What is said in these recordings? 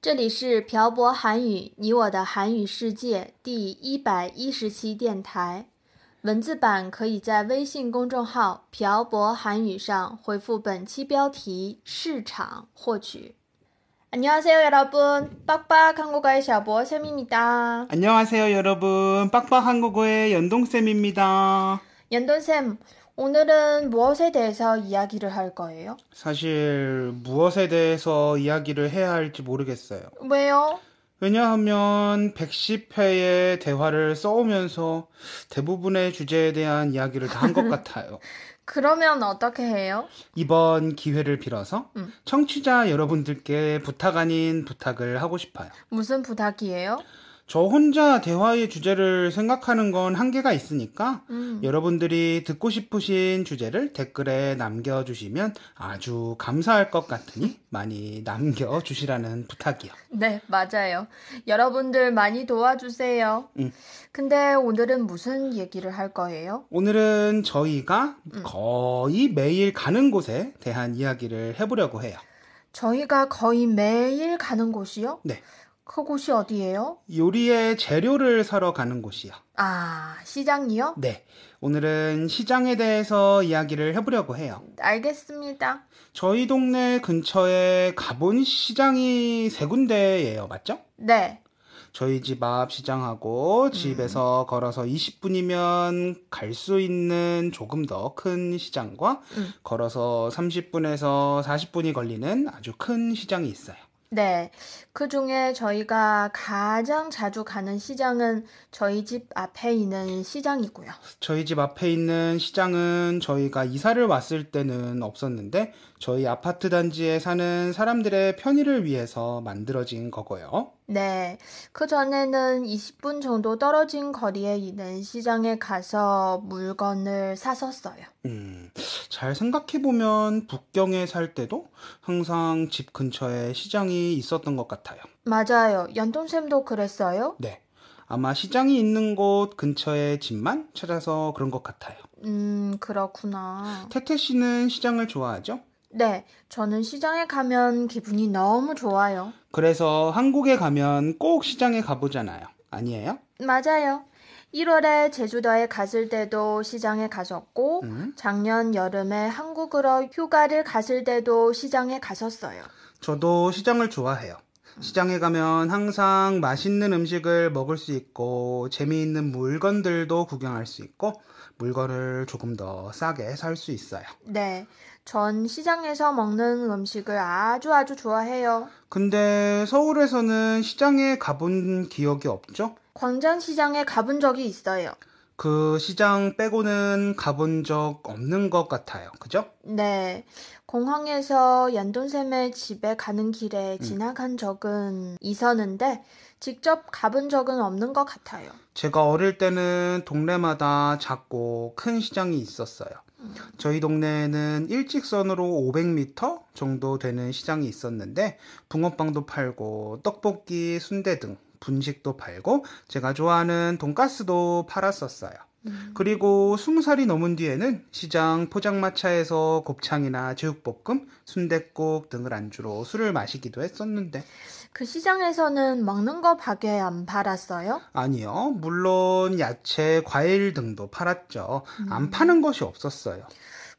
这里是朴博韩语，你我的韩语世界第一百一十期电台。文字版可以在微信公众号“朴博韩语”上回复本期标题“市场”获取。안녕하세요여러분，빡빡한국어의小博쌤입니다。 안녕하세요 여러분 빡빡 한국어의 연동쌤입니다 연돈쌤, 오늘은 무엇에 대해서 이야기를 할 거예요? 사실 무엇에 대해서 이야기를 해야 할지 모르겠어요 왜요? 왜냐하면 110회의 대화를 써오면서 대부분의 주제에 대한 이야기를 다 한 것 같아요 그러면 어떻게 해요? 이번 기회를 빌어서 음. 청취자 여러분들께 부탁 아닌 부탁을 하고 싶어요 무슨 부탁이에요? 저 혼자 대화의 주제를 생각하는 건 한계가 있으니까 음. 여러분들이 듣고 싶으신 주제를 댓글에 남겨주시면 아주 감사할 것 같으니 많이 남겨주시라는 부탁이요. 네, 맞아요. 여러분들 많이 도와주세요. 음. 근데 오늘은 무슨 얘기를 할 거예요? 오늘은 저희가 거의 매일 가는 곳에 대한 이야기를 해보려고 해요. 저희가 거의 매일 가는 곳이요? 네. 그곳이 어디예요? 요리의 재료를 사러 가는 곳이요. 아, 시장이요? 네. 오늘은 시장에 대해서 이야기를 해보려고 해요. 알겠습니다. 저희 동네 근처에 가본 시장이 세 군데예요. 맞죠? 네. 저희 집 앞 시장하고 집에서 걸어서 20분이면 갈 수 있는 조금 더 큰 시장과 음. 걸어서 30분에서 40분이 걸리는 아주 큰 시장이 있어요. 네. 그 중에 저희가 가장 자주 가는 시장은 저희 집 앞에 있는 시장이고요. 저희 집 앞에 있는 시장은 저희가 이사를 왔을 때는 없었는데 저희 아파트 단지에 사는 사람들의 편의를 위해서 만들어진 거고요. 네. 그 전에는 20분 정도 떨어진 거리에 있는 시장에 가서 물건을 샀었어요. 음, 잘 생각해보면 북경에 살 때도 항상 집 근처에 시장이 있었던 것 같아요. 맞아요. 연돈쌤도 그랬어요? 네. 아마 시장이 있는 곳 근처의 집만 찾아서 그런 것 같아요. 음, 그렇구나. 태태 씨는 시장을 좋아하죠? 네. 저는 시장에 가면 기분이 너무 좋아요. 그래서 한국에 가면 꼭 시장에 가보잖아요. 아니에요? 맞아요. 1월에 제주도에 갔을 때도 시장에 갔었고, 음. 작년 여름에 한국으로 휴가를 갔을 때도 시장에 갔었어요. 저도 시장을 좋아해요. 시장에 가면 항상 맛있는 음식을 먹을 수 있고 재미있는 물건들도 구경할 수 있고 물건을 조금 더 싸게 살 수 있어요. 네. 전 시장에서 먹는 음식을 아주 아주 좋아해요. 근데 서울에서는 시장에 가본 기억이 없죠? 광장시장에 가본 적이 있어요. 그 시장 빼고는 가본 적 없는 것 같아요. 그죠? 네. 공항에서 연돈샘의 집에 가는 길에 지나간 적은 있었는데, 직접 가본 적은 없는 것 같아요. 제가 어릴 때는 동네마다 작고 큰 시장이 있었어요. 저희 동네에는 일직선으로 500m 정도 되는 시장이 있었는데 붕어빵도 팔고 떡볶이, 순대 등 분식도 팔고 제가 좋아하는 돈가스도 팔았었어요. 그리고 20살이 넘은 뒤에는 시장 포장마차에서 곱창이나 제육볶음, 순댓국 등을 안주로 술을 마시기도 했었는데 그 시장에서는 먹는 거 밖에 안 팔았어요? 아니요. 물론 야채, 과일 등도 팔았죠. 안 파는 것이 없었어요.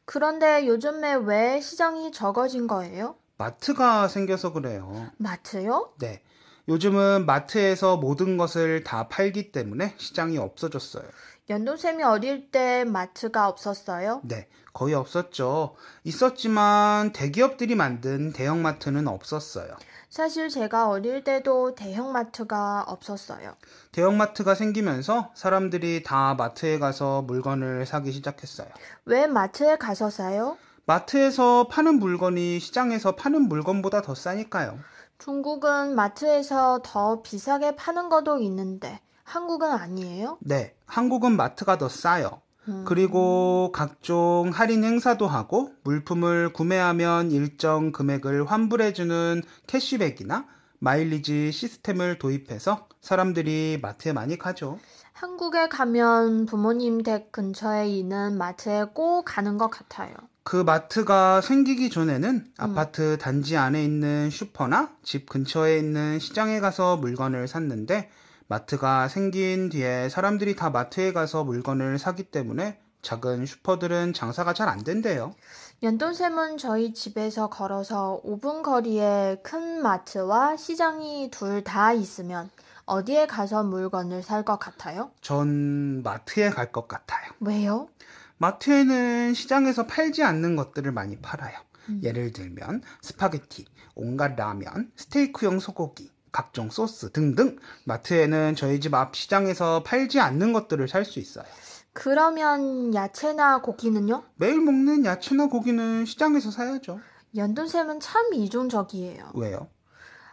그런데 요즘에 왜 시장이 적어진 거예요? 마트가 생겨서 그래요. 마트요? 네. 요즘은 마트에서 모든 것을 다 팔기 때문에 시장이 없어졌어요. 연돈쌤이 어릴 때 마트가 없었어요? 네, 거의 없었죠. 있었지만 대기업들이 만든 대형마트는 없었어요. 사실 제가 어릴 때도 대형마트가 없었어요. 대형마트가 생기면서 사람들이 다 마트에 가서 물건을 사기 시작했어요. 왜 마트에 가서 사요? 마트에서 파는 물건이 시장에서 파는 물건보다 더 싸니까요. 중국은 마트에서 더 비싸게 파는 것도 있는데 한국은 아니에요? 네, 한국은 마트가 더 싸요. 그리고 각종 할인 행사도 하고 물품을 구매하면 일정 금액을 환불해주는 캐시백이나 마일리지 시스템을 도입해서 사람들이 마트에 많이 가죠. 한국에 가면 부모님 댁 근처에 있는 마트에 꼭 가는 것 같아요. 그 마트가 생기기 전에는 아파트 단지 안에 있는 슈퍼나 집 근처에 있는 시장에 가서 물건을 샀는데 마트가 생긴 뒤에 사람들이 다 마트에 가서 물건을 사기 때문에 작은 슈퍼들은 장사가 잘 안 된대요. 연돈샘은 저희 집에서 걸어서 5분 거리에 큰 마트와 시장이 둘 다 있으면 어디에 가서 물건을 살 것 같아요? 전 마트에 갈 것 같아요. 왜요? 마트에는 시장에서 팔지 않는 것들을 많이 팔아요. 예를 들면 스파게티, 온갖 라면, 스테이크용 소고기, 각종 소스 등등 마트에는 저희 집 앞 시장에서 팔지 않는 것들을 살 수 있어요. 그러면 야채나 고기는요? 매일 먹는 야채나 고기는 시장에서 사야죠. 연돈샘은 참 이중적이에요. 왜요?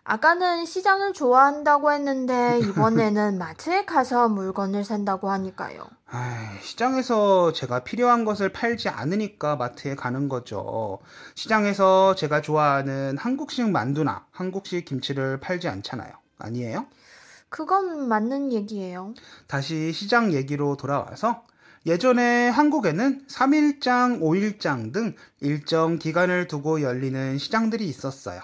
아까는 시장을 좋아한다고 했는데 이번에는 마트에 가서 물건을 산다고 하니까요. 아이, 시장에서 제가 필요한 것을 팔지 않으니까 마트에 가는 거죠. 시장에서 제가 좋아하는 한국식 만두나 한국식 김치를 팔지 않잖아요. 아니에요? 그건 맞는 얘기예요. 다시 시장 얘기로 돌아와서 예전에 한국에는 3일장, 5일장 등 일정 기간을 두고 열리는 시장들이 있었어요.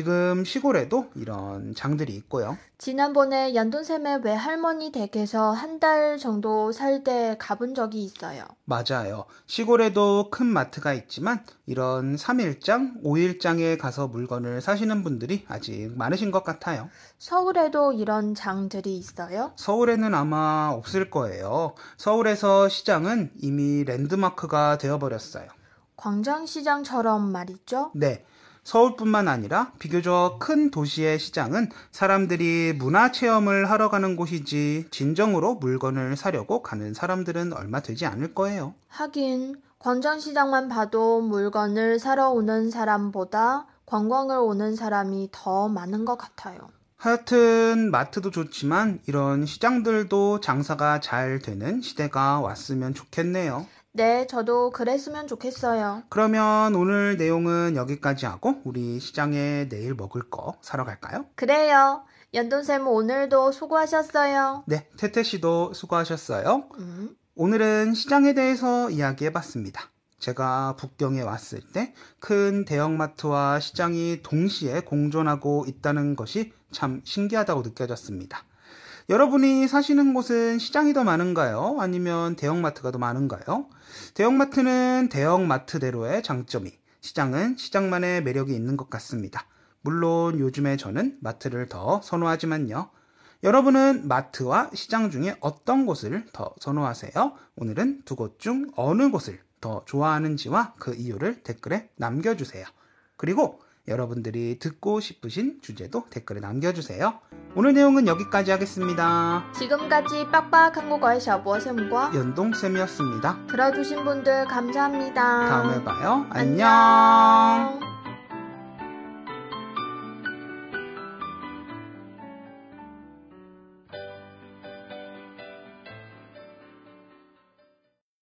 지금 시골에도 이런 장들이 있고요. 지난번에 연돈샘의 외할머니 댁에서 한 달 정도 살 때 가본 적이 있어요. 맞아요. 시골에도 큰 마트가 있지만 이런 3일장, 5일장에 가서 물건을 사시는 분들이 아직 많으신 것 같아요. 서울에도 이런 장들이 있어요? 서울에는 아마 없을 거예요. 서울에서 시장은 이미 랜드마크가 되어버렸어요. 광장시장처럼 말이죠? 네. 서울뿐만 아니라 비교적 큰 도시의 시장은 사람들이 문화 체험을 하러 가는 곳이지 진정으로 물건을 사려고 가는 사람들은 얼마 되지 않을 거예요. 하긴 광장시장만 봐도 물건을 사러 오는 사람보다 관광을 오는 사람이 더 많은 것 같아요. 하여튼 마트도 좋지만 이런 시장들도 장사가 잘 되는 시대가 왔으면 좋겠네요. 네, 저도 그랬으면 좋겠어요. 그러면 오늘 내용은 여기까지 하고 우리 시장에 내일 먹을 거 사러 갈까요? 그래요. 연돈쌤 오늘도 수고하셨어요. 네, 태태 씨도 수고하셨어요. 음, 오늘은 시장에 대해서 이야기해 봤습니다. 제가 북경에 왔을 때 큰 대형마트와 시장이 동시에 공존하고 있다는 것이 참 신기하다고 느껴졌습니다. 여러분이 사시는 곳은 시장이 더 많은가요? 아니면 대형마트가 더 많은가요? 대형마트는 대형마트대로의 장점이, 시장은 시장만의 매력이 있는 것 같습니다. 물론 요즘에 저는 마트를 더 선호하지만요. 여러분은 마트와 시장 중에 어떤 곳을 더 선호하세요? 오늘은 두 곳 중 어느 곳을 더 좋아하는지와 그 이유를 댓글에 남겨주세요. 그리고 여러분들이 듣고 싶으신 주제도 댓글에 남겨주세요. 오늘 내용은 여기까지 하겠습니다. 지금까지 빡빡 한국어의 샤보쌤과 연동쌤이었습니다. 들어주신 분들 감사합니다. 다음에 봐요. 안녕. 안녕.